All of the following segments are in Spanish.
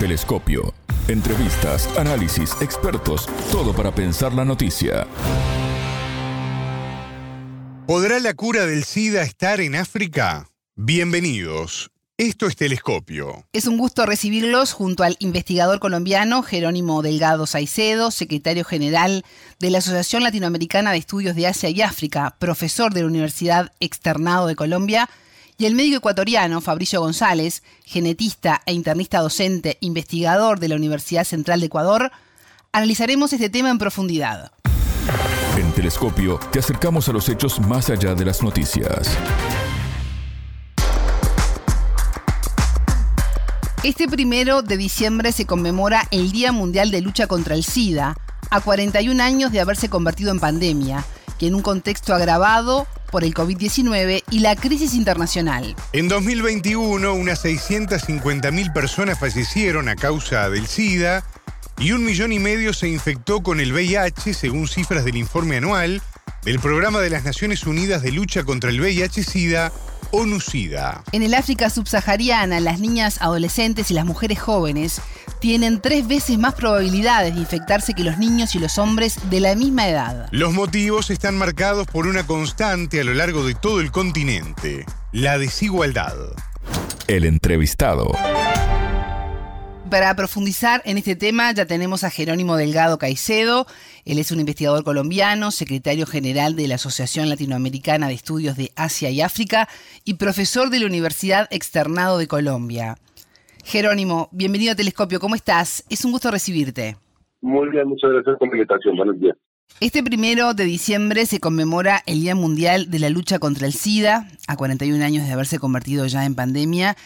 Telescopio. Entrevistas, análisis, expertos, todo para pensar la noticia. ¿Podrá la cura del SIDA estar en África? Bienvenidos. Esto es Telescopio. Es un gusto recibirlos junto al investigador colombiano Jerónimo Delgado Saicedo, secretario general de la Asociación Latinoamericana de Estudios de Asia y África, profesor de la Universidad Externado de Colombia, y el médico ecuatoriano Fabricio González, genetista e internista docente, investigador de la Universidad Central de Ecuador. Analizaremos este tema en profundidad. En Telescopio te acercamos a los hechos más allá de las noticias. Este primero de diciembre se conmemora el Día Mundial de Lucha contra el SIDA, a 41 años de haberse convertido en pandemia, que en un contexto agravado por el COVID-19 y la crisis internacional. En 2021, unas 650.000 personas fallecieron a causa del SIDA y un millón y medio se infectó con el VIH, según cifras del informe anual del Programa de las Naciones Unidas de Lucha contra el VIH-Sida ONUCIDA. En el África subsahariana, las niñas, adolescentes y las mujeres jóvenes tienen tres veces más probabilidades de infectarse que los niños y los hombres de la misma edad. Los motivos están marcados por una constante a lo largo de todo el continente, la desigualdad. El entrevistado. Para profundizar en este tema ya tenemos a Jerónimo Delgado Caicedo. Él es un investigador colombiano, secretario general de la Asociación Latinoamericana de Estudios de Asia y África y profesor de la Universidad Externado de Colombia. Jerónimo, bienvenido a Telescopio. ¿Cómo estás? Es un gusto recibirte. Muy bien, muchas gracias por la invitación. Buenos días. Este primero de diciembre se conmemora el Día Mundial de la Lucha contra el SIDA, a 41 años de haberse convertido ya en pandemia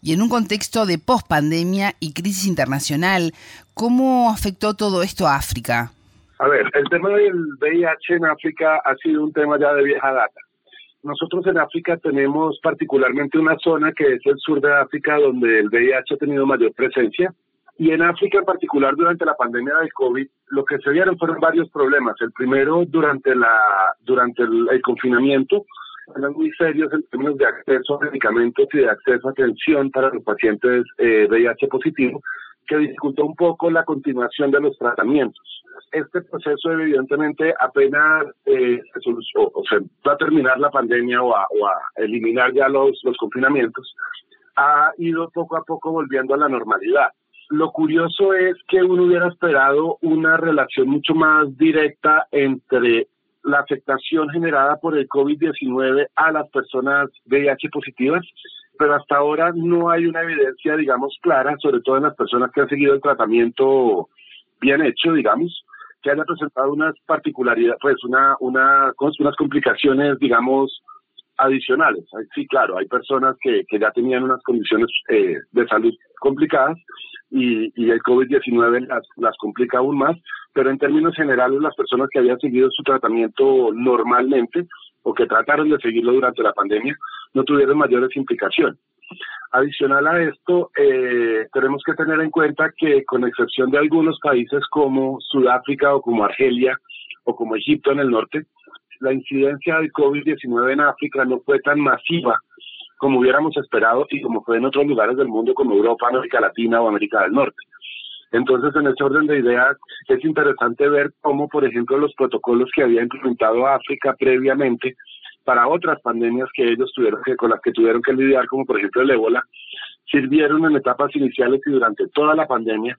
y en un contexto de pospandemia y crisis internacional, ¿cómo afectó todo esto a África? A ver, el tema del VIH en África ha sido un tema ya de vieja data. Nosotros en África tenemos particularmente una zona que es el sur de África donde el VIH ha tenido mayor presencia. Y en África en particular durante la pandemia del COVID, lo que se vieron fueron varios problemas. El primero durante la durante el confinamiento, eran muy serios en términos de acceso a medicamentos y de acceso a atención para los pacientes eh, VIH positivo, que dificultó un poco la continuación de los tratamientos. Este proceso, evidentemente, apenas eh, se o, se va a terminar la pandemia o a, eliminar ya los, los confinamientos, ha ido poco a poco volviendo a la normalidad. Lo curioso es que uno hubiera esperado una relación mucho más directa entre la afectación generada por el COVID-19 a las personas VIH positivas, pero hasta ahora no hay una evidencia, digamos, clara, sobre todo en las personas que han seguido el tratamiento bien hecho, digamos, que haya presentado unas particularidades, pues una, una, unas complicaciones, digamos, adicionales. Sí, claro, hay personas que, ya tenían unas condiciones eh, de salud complicadas y, y el COVID-19 las, las complica aún más, pero en términos generales las personas que habían seguido su tratamiento normalmente o que trataron de seguirlo durante la pandemia no tuvieron mayores implicaciones. Adicional a esto, eh, tenemos que tener en cuenta que con excepción de algunos países como Sudáfrica o como Argelia o como Egipto en el norte, la incidencia del COVID-19 en África no fue tan masiva como hubiéramos esperado y como fue en otros lugares del mundo como Europa, América Latina o América del Norte. Entonces, en ese orden de ideas, es interesante ver cómo, por ejemplo, los protocolos que había implementado África previamente para otras pandemias que ellos tuvieron que, con las que tuvieron que lidiar, como por ejemplo el ébola, sirvieron en etapas iniciales y durante toda la pandemia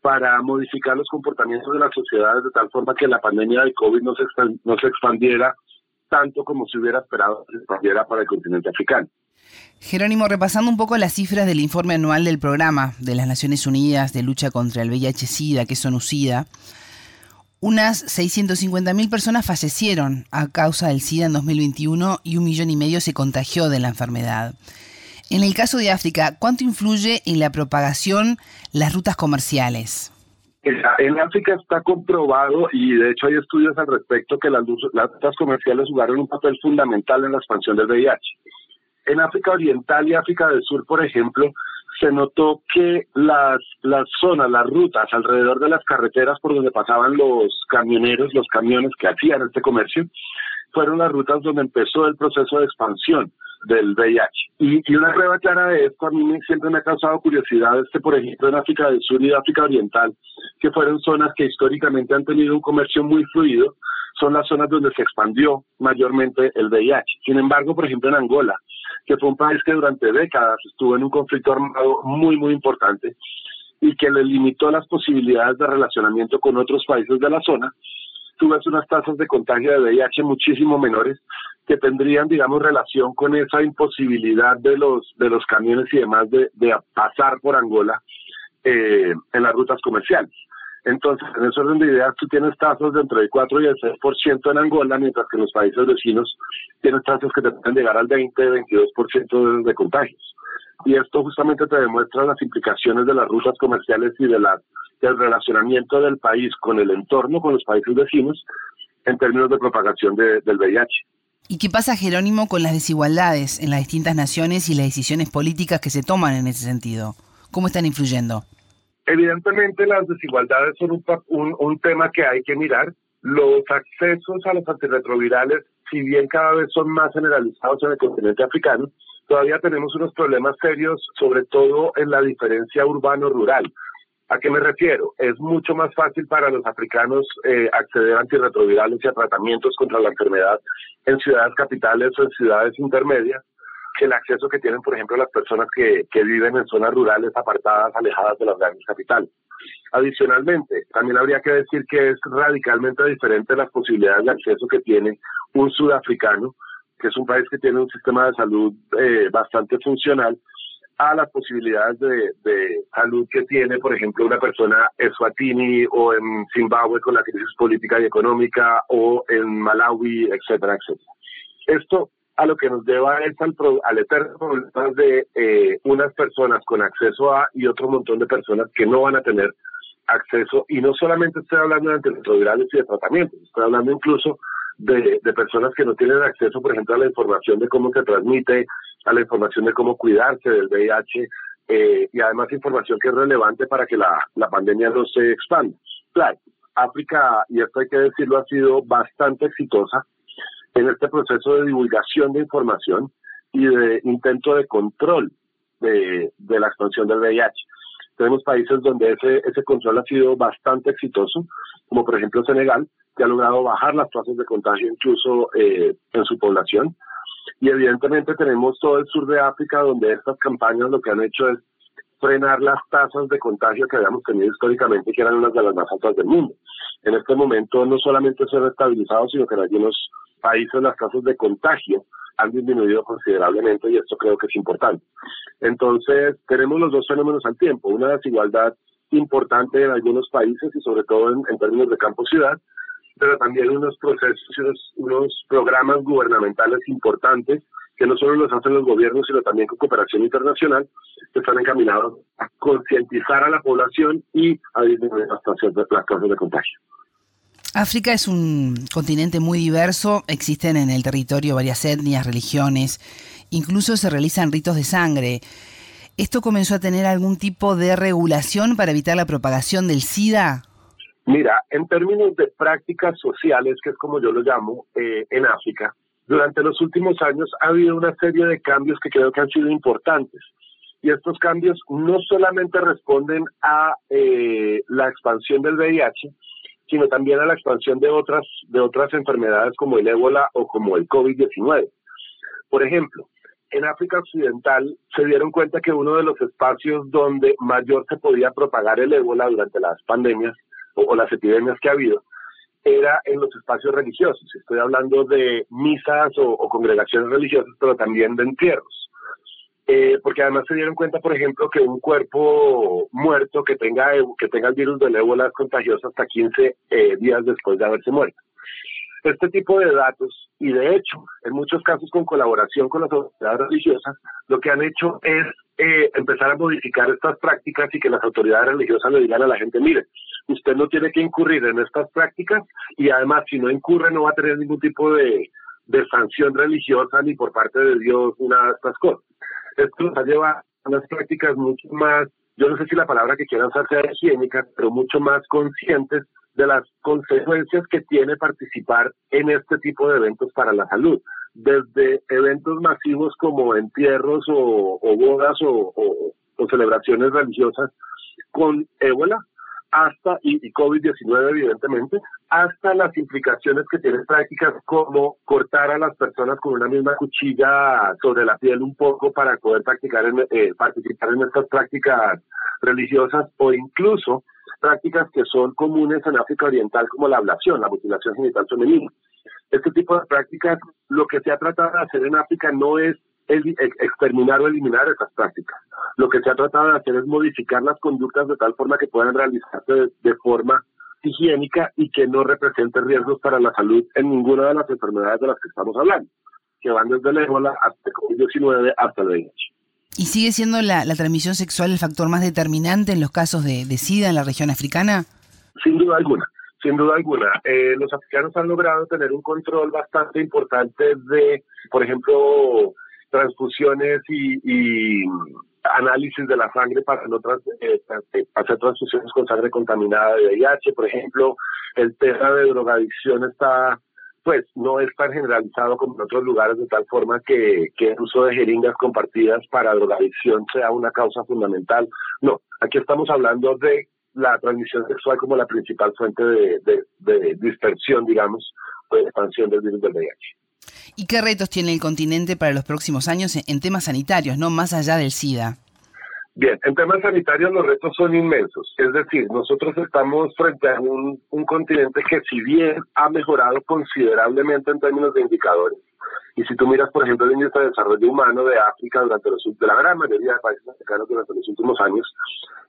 para modificar los comportamientos de las sociedades de tal forma que la pandemia del COVID no se, no se expandiera tanto como se hubiera esperado que se expandiera para el continente africano. Jerónimo, repasando un poco las cifras del informe anual del programa de las Naciones Unidas de lucha contra el VIH-Sida, que es ONUCIDA, unas 650.000 personas fallecieron a causa del SIDA en 2021 y un millón y medio se contagió de la enfermedad. En el caso de África, ¿cuánto influye en la propagación las rutas comerciales? En África está comprobado, y de hecho hay estudios al respecto, que las, rutas comerciales jugaron un papel fundamental en la expansión del VIH. En África Oriental y África del Sur, por ejemplo, se notó que las, las zonas, las rutas alrededor de las carreteras por donde pasaban los camioneros, los camiones que hacían este comercio, fueron las rutas donde empezó el proceso de expansión del VIH. Y, una prueba clara de esto a mí siempre me ha causado curiosidad es que, por ejemplo, en África del Sur y África Oriental, que fueron zonas que históricamente han tenido un comercio muy fluido, son las zonas donde se expandió mayormente el VIH. Sin embargo, por ejemplo, en Angola, que fue un país que durante décadas estuvo en un conflicto armado muy, muy importante y que le limitó las posibilidades de relacionamiento con otros países de la zona, tú ves unas tasas de contagio de VIH muchísimo menores que tendrían, digamos, relación con esa imposibilidad de los, de los camiones y demás de, de pasar por Angola eh, en las rutas comerciales. Entonces, en ese orden de ideas, tú tienes tasas de entre el 4 y el 6% en Angola, mientras que en los países vecinos tienes tasas que te pueden llegar al 20, 22% de, de contagios. Y esto justamente te demuestra las implicaciones de las rutas comerciales y de la, del relacionamiento del país con el entorno, con los países vecinos, en términos de propagación del VIH. ¿Y qué pasa, Jerónimo, con las desigualdades en las distintas naciones y las decisiones políticas que se toman en ese sentido? ¿Cómo están influyendo? Evidentemente las desigualdades son un, un, tema que hay que mirar. Los accesos a los antirretrovirales, si bien cada vez son más generalizados en el continente africano, todavía tenemos unos problemas serios, sobre todo en la diferencia urbano-rural. ¿A qué me refiero? Es mucho más fácil para los africanos eh, acceder a antirretrovirales y a tratamientos contra la enfermedad en ciudades capitales o en ciudades intermedias que el acceso que tienen, por ejemplo, las personas que, que viven en zonas rurales apartadas, alejadas de las grandes capitales. Adicionalmente, también habría que decir que es radicalmente diferente las posibilidades de acceso que tiene un sudafricano, que es un país que tiene un sistema de salud eh, bastante funcional, a las posibilidades de, de, salud que tiene, por ejemplo, una persona en Swatini o en Zimbabue con la crisis política y económica o en Malawi, etcétera, etcétera. Esto a lo que nos lleva es al, al eterno problema de eh, unas personas con acceso a y otro montón de personas que no van a tener acceso, y no solamente estoy hablando de antirretrovirales y de tratamientos, estoy hablando incluso de, de, personas que no tienen acceso, por ejemplo, a la información de cómo se transmite, a la información de cómo cuidarse del VIH, eh, y además información que es relevante para que la, la pandemia no se expanda. Claro, África, y esto hay que decirlo, ha sido bastante exitosa en este proceso de divulgación de información y de intento de control de, de la expansión del VIH. Tenemos países donde ese, ese control ha sido bastante exitoso, como por ejemplo Senegal, que ha logrado bajar las tasas de contagio incluso eh, en su población. Y evidentemente tenemos todo el sur de África, donde estas campañas lo que han hecho es frenar las tasas de contagio que habíamos tenido históricamente, que eran unas de las más altas del mundo. En este momento no solamente se han estabilizado, sino que en algunos países las tasas de contagio han disminuido considerablemente y esto creo que es importante. Entonces, tenemos los dos fenómenos al tiempo, una desigualdad importante en algunos países y sobre todo en, en términos de campo-ciudad, pero también unos procesos unos programas gubernamentales importantes que no solo los hacen los gobiernos, sino también con cooperación internacional, que están encaminados a concientizar a la población y a disminuir las tasas de, contagio. África es un continente muy diverso, existen en el territorio varias etnias, religiones, incluso se realizan ritos de sangre. ¿Esto comenzó a tener algún tipo de regulación para evitar la propagación del SIDA? Mira, en términos de prácticas sociales, que es como yo lo llamo, eh, en África, durante los últimos años ha habido una serie de cambios que creo que han sido importantes. Y estos cambios no solamente responden a eh, la expansión del VIH, sino también a la expansión de otras, de otras enfermedades como el ébola o como el COVID-19. Por ejemplo, en África Occidental se dieron cuenta que uno de los espacios donde mayor se podía propagar el ébola durante las pandemias o, las epidemias que ha habido era en los espacios religiosos. Estoy hablando de misas o, congregaciones religiosas, pero también de entierros. Eh, porque además se dieron cuenta, por ejemplo, que un cuerpo muerto que tenga, que tenga el virus del ébola es contagioso hasta 15 eh, días después de haberse muerto. Este tipo de datos, y de hecho, en muchos casos con colaboración con las autoridades religiosas, lo que han hecho es eh, empezar a modificar estas prácticas y que las autoridades religiosas le digan a la gente, mire, usted no tiene que incurrir en estas prácticas y además si no incurre no va a tener ningún tipo de, sanción religiosa ni por parte de Dios, una de estas cosas. Esto nos ha llevado a unas prácticas mucho más, yo no sé si la palabra que quieran usar sea higiénica, pero mucho más conscientes de las consecuencias que tiene participar en este tipo de eventos para la salud. desde eventos masivos como entierros o, bodas o, celebraciones religiosas con ébola, hasta, y, y COVID-19 evidentemente, hasta las implicaciones que tienen prácticas como cortar a las personas con una misma cuchilla sobre la piel un poco para poder practicar eh, participar en estas prácticas religiosas o incluso prácticas que son comunes en África Oriental como la ablación, la mutilación genital femenina. Este tipo de prácticas, lo que se ha tratado de hacer en África no es exterminar o eliminar esas prácticas. Lo que se ha tratado de hacer es modificar las conductas de tal forma que puedan realizarse de, forma higiénica y que no represente riesgos para la salud en ninguna de las enfermedades de las que estamos hablando, que van desde el ébola hasta el COVID-19 hasta el VIH. ¿Y sigue siendo la, transmisión sexual el factor más determinante en los casos de, SIDA en la región africana? Sin duda alguna, sin duda alguna. Eh, los africanos han logrado tener un control bastante importante de, por ejemplo, transfusiones y, análisis de la sangre para no eh, eh, hacer transfusiones con sangre contaminada de VIH, por ejemplo. El tema de drogadicción está pues no es tan generalizado como en otros lugares de tal forma que, el uso de jeringas compartidas para drogadicción sea una causa fundamental. No, aquí estamos hablando de la transmisión sexual como la principal fuente de, dispersión, digamos, o de expansión del virus del VIH. ¿Y qué retos tiene el continente para los próximos años en temas sanitarios, no más allá del SIDA? Bien, en temas sanitarios los retos son inmensos. Es decir, nosotros estamos frente a un, continente que si bien ha mejorado considerablemente en términos de indicadores, y si tú miras, por ejemplo, el índice de desarrollo humano de África durante los de la gran mayoría de países africanos durante los últimos años,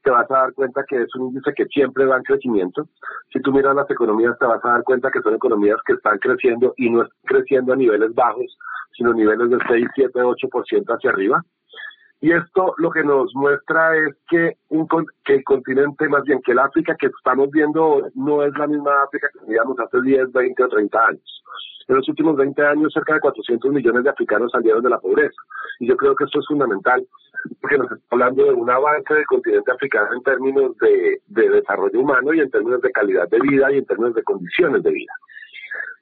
te vas a dar cuenta que es un índice que siempre va en crecimiento. Si tú miras las economías, te vas a dar cuenta que son economías que están creciendo y no creciendo a niveles bajos, sino niveles de 6, 7, 8% hacia arriba. Y esto lo que nos muestra es que, un, que el continente, más bien que el África que estamos viendo no es la misma África que teníamos hace 10, 20 o 30 años. En los últimos 20 años, cerca de 400 millones de africanos salieron de la pobreza. Y yo creo que esto es fundamental, porque nos está hablando de un avance del continente africano en términos de, de desarrollo humano y en términos de calidad de vida y en términos de condiciones de vida.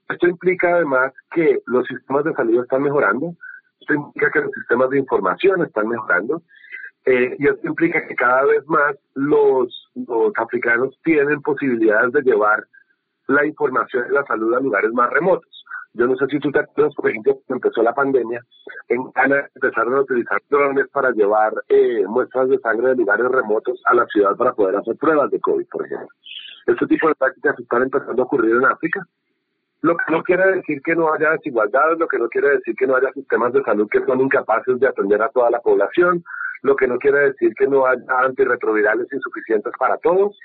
Esto implica además que los sistemas de salud están mejorando, esto implica que los sistemas de información están mejorando eh, y esto implica que cada vez más los, los africanos tienen posibilidades de llevar la información de la salud a lugares más remotos. Yo no sé si tú te acuerdas, por ejemplo, cuando empezó la pandemia, en Ghana empezaron a utilizar drones para llevar eh, muestras de sangre de lugares remotos a la ciudad para poder hacer pruebas de COVID, por ejemplo. Este tipo de prácticas están empezando a ocurrir en África lo que no quiere decir que no haya desigualdades, lo que no quiere decir que no haya sistemas de salud que son incapaces de atender a toda la población, lo que no quiere decir que no haya antirretrovirales insuficientes para todos.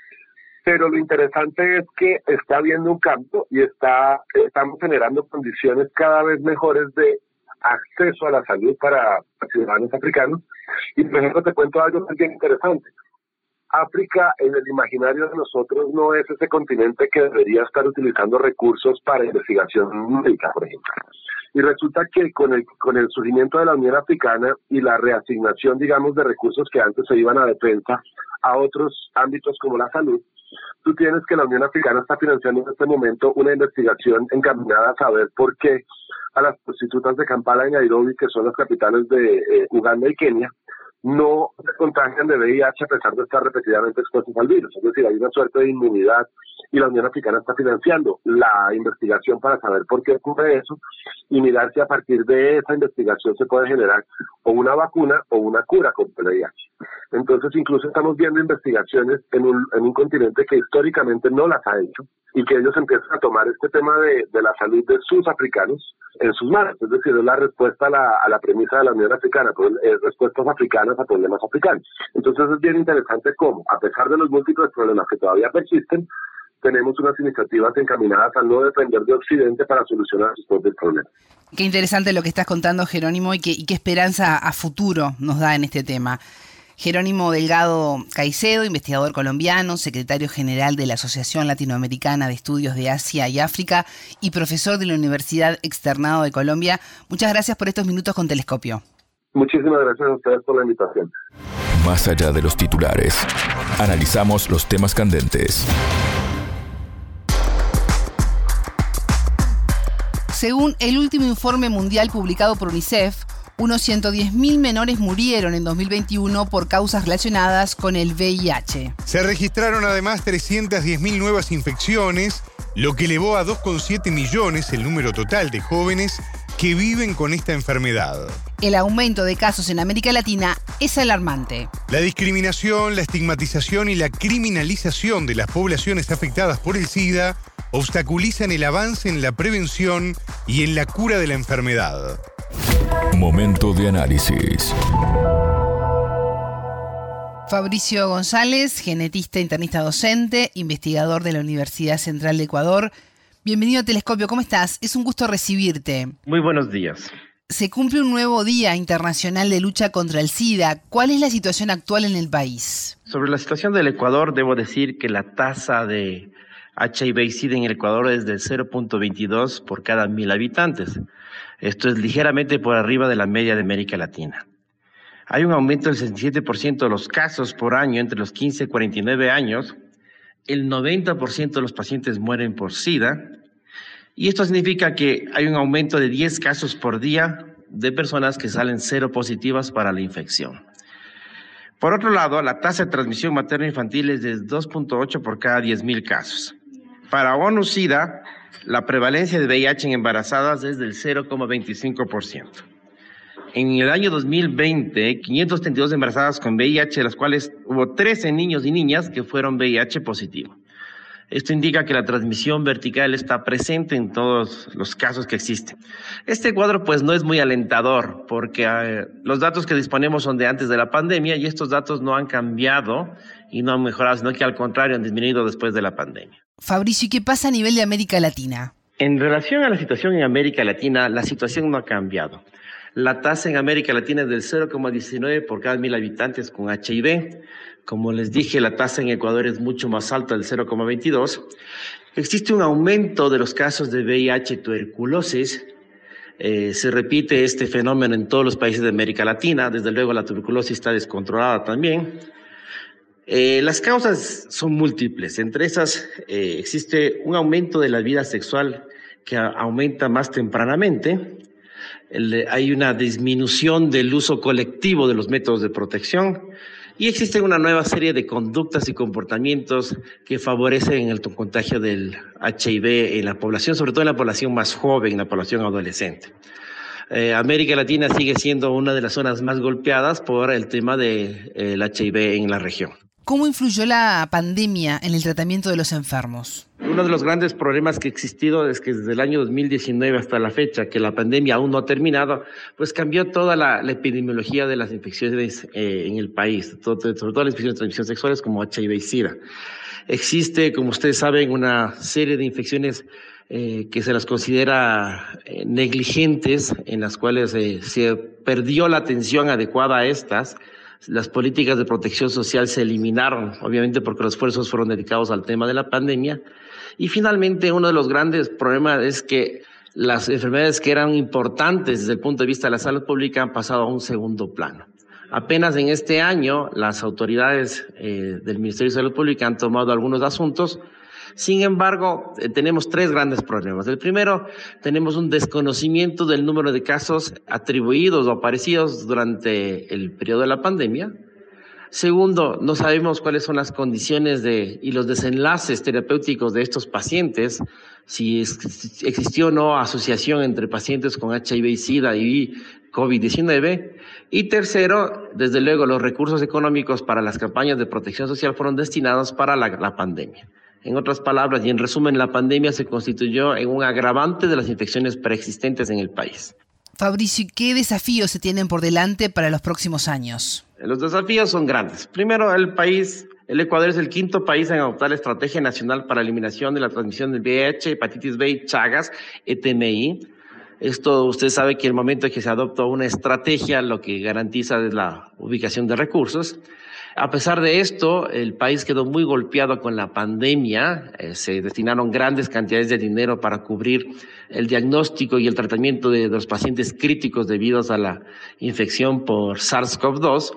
Pero lo interesante es que está habiendo un cambio y está, estamos generando condiciones cada vez mejores de acceso a la salud para ciudadanos africanos. Y por ejemplo te cuento algo bien interesante. África en el imaginario de nosotros no es ese continente que debería estar utilizando recursos para investigación médica, por ejemplo. Y resulta que con el, con el surgimiento de la Unión Africana y la reasignación, digamos, de recursos que antes se iban a defensa a otros ámbitos como la salud, tú tienes que la Unión Africana está financiando en este momento una investigación encaminada a saber por qué a las prostitutas de Kampala y Nairobi, que son las capitales de eh, Uganda y Kenia, no se contagian de VIH a pesar de estar repetidamente expuestos al virus. Es decir, hay una suerte de inmunidad y la Unión Africana está financiando la investigación para saber por qué ocurre eso y mirar si a partir de esa investigación se puede generar o una vacuna o una cura contra el VIH. Entonces, incluso estamos viendo investigaciones en un, en un continente que históricamente no las ha hecho y que ellos empiezan a tomar este tema de, de la salud de sus africanos en sus manos. Es decir, es la respuesta a la, a la premisa de la Unión Africana, pues, respuestas africanas a problemas africanos. Entonces es bien interesante cómo, a pesar de los múltiples problemas que todavía persisten, tenemos unas iniciativas encaminadas a no depender de Occidente para solucionar sus propios problemas. Qué interesante lo que estás contando, Jerónimo, y y qué esperanza a futuro nos da en este tema. Jerónimo Delgado Caicedo, investigador colombiano, secretario general de la Asociación Latinoamericana de Estudios de Asia y África y profesor de la Universidad Externado de Colombia. Muchas gracias por estos minutos con Telescopio. Muchísimas gracias a ustedes por la invitación. Más allá de los titulares, analizamos los temas candentes Según el último informe mundial publicado por UNICEF, unos 110.000 menores murieron en 2021 por causas relacionadas con el VIH. Se registraron además 310.000 nuevas infecciones, lo que elevó a 2,7 millones el número total de jóvenes que viven con esta enfermedad. El aumento de casos en América Latina es alarmante. La discriminación, la estigmatización y la criminalización de las poblaciones afectadas por el SIDA obstaculizan el avance en la prevención y en la cura de la enfermedad. Momento de análisis. Fabricio González, genetista internista docente, investigador de la Universidad Central de Ecuador. Bienvenido a Telescopio, ¿cómo estás? Es un gusto recibirte. Muy buenos días. Se cumple un nuevo Día Internacional de Lucha contra el SIDA. ¿Cuál es la situación actual en el país? Sobre la situación del Ecuador, debo decir que la tasa de HIV y SIDA en el Ecuador es de 0.22 por cada mil habitantes. Esto es ligeramente por arriba de la media de América Latina. Hay un aumento del 67% de los casos por año entre los 15 y 49 años. El 90% de los pacientes mueren por SIDA. Y esto significa que hay un aumento de 10 casos por día de personas que salen cero positivas para la infección. Por otro lado, la tasa de transmisión materno-infantil es de 2.8 por cada 10.000 casos. Para ONU-SIDA, la prevalencia de VIH en embarazadas es del 0,25%. En el año 2020, 532 embarazadas con VIH, de las cuales hubo 13 niños y niñas que fueron VIH positivo. Esto indica que la transmisión vertical está presente en todos los casos que existen. Este cuadro pues no es muy alentador porque eh, los datos que disponemos son de antes de la pandemia y estos datos no han cambiado y no han mejorado, sino que al contrario han disminuido después de la pandemia. Fabricio, ¿y qué pasa a nivel de América Latina? En relación a la situación en América Latina, la situación no ha cambiado. La tasa en América Latina es del 0,19 por cada mil habitantes con HIV. Como les dije, la tasa en Ecuador es mucho más alta, del 0,22. Existe un aumento de los casos de VIH tuberculosis. Eh, se repite este fenómeno en todos los países de América Latina. Desde luego, la tuberculosis está descontrolada también. Eh, las causas son múltiples. Entre esas eh, existe un aumento de la vida sexual que aumenta más tempranamente. hay una disminución del uso colectivo de los métodos de protección y existe una nueva serie de conductas y comportamientos que favorecen el contagio del HIV en la población, sobre todo en la población más joven, en la población adolescente. Eh, América Latina sigue siendo una de las zonas más golpeadas por el tema del HIV en la región. ¿Cómo influyó la pandemia en el tratamiento de los enfermos? Uno de los grandes problemas que ha existido es que desde el año 2019 hasta la fecha, que la pandemia aún no ha terminado, pues cambió toda la, epidemiología de las infecciones eh, en el país, sobre todo las infecciones de transmisión sexuales como HIV y SIDA. Existe, como ustedes saben, una serie de infecciones eh, que se las considera eh, negligentes, en las cuales se perdió la atención adecuada a estas las políticas de protección social se eliminaron, obviamente porque los esfuerzos fueron dedicados al tema de la pandemia. Y finalmente, uno de los grandes problemas es que las enfermedades que eran importantes desde el punto de vista de la salud pública han pasado a un segundo plano. Apenas en este año, las autoridades eh, del Ministerio de Salud Pública han tomado algunos asuntos sin embargo, eh, tenemos tres grandes problemas. El primero, tenemos un desconocimiento del número de casos atribuidos o aparecidos durante el periodo de la pandemia. Segundo, no sabemos cuáles son las condiciones de, y los desenlaces terapéuticos de estos pacientes, si existió o no asociación entre pacientes con HIV y SIDA y COVID-19. Y tercero, desde luego, los recursos económicos para las campañas de protección social fueron destinados para la pandemia. En otras palabras, y en resumen, la pandemia se constituyó en un agravante de las infecciones preexistentes en el país. Fabricio, ¿qué desafíos se tienen por delante para los próximos años? Los desafíos son grandes. Primero, el país, el Ecuador es el quinto país en adoptar la Estrategia Nacional para la Eliminación de la Transmisión del VIH, Hepatitis B y Chagas, ETMI. Esto usted sabe que el momento en que se adopta una estrategia, lo que garantiza es la ubicación de recursos. A pesar de esto, el país quedó muy golpeado con la pandemia. Eh, se destinaron grandes cantidades de dinero para cubrir el diagnóstico y el tratamiento de, los pacientes críticos debido a la infección por SARS-CoV-2.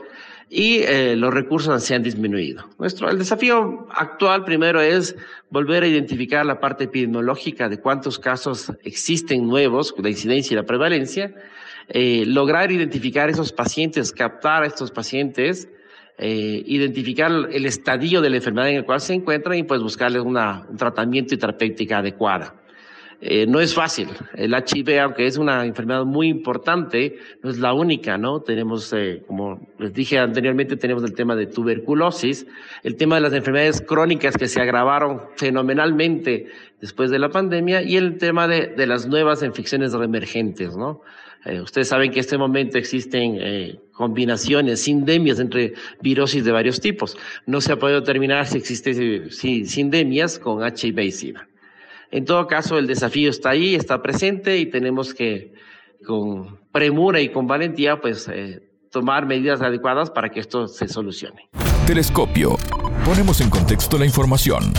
y eh, los recursos se han disminuido. Nuestro, el desafío actual primero es volver a identificar la parte epidemiológica de cuántos casos existen nuevos, la incidencia y la prevalencia, eh, lograr identificar esos pacientes, captar a estos pacientes, eh, identificar el estadio de la enfermedad en el cual se encuentran y pues buscarles una, un tratamiento y terapéutica adecuada. Eh, no es fácil. El HIV, aunque es una enfermedad muy importante, no es la única, ¿no? Tenemos, eh, como les dije anteriormente, tenemos el tema de tuberculosis, el tema de las enfermedades crónicas que se agravaron fenomenalmente después de la pandemia y el tema de, las nuevas infecciones reemergentes, ¿no? Eh, ustedes saben que en este momento existen eh, combinaciones, sindemias entre virosis de varios tipos. No se ha podido determinar si existen sindemias con HIV y SIDA. En todo caso, el desafío está ahí, está presente y tenemos que, con premura y con valentía, pues eh, tomar medidas adecuadas para que esto se solucione. Telescopio. Ponemos en contexto la información.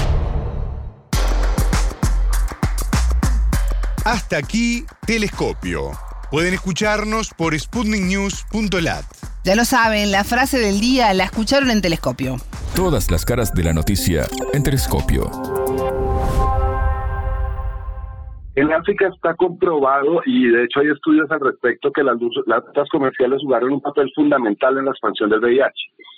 Hasta aquí, Telescopio. Pueden escucharnos por sputniknews.lat. Ya lo saben, la frase del día la escucharon en Telescopio. Todas las caras de la noticia en Telescopio. En África está comprobado, y de hecho hay estudios al respecto, que las, rutas comerciales jugaron un papel fundamental en la expansión del VIH.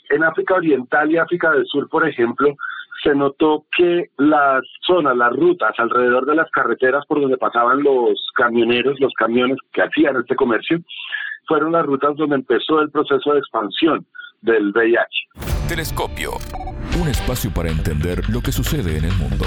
En África Oriental y África del Sur, por ejemplo, se notó que las zonas, las rutas alrededor de las carreteras por donde pasaban los camioneros, los camiones que hacían este comercio, fueron las rutas donde empezó el proceso de expansión del VIH. Telescopio, un espacio para entender lo que sucede en el mundo.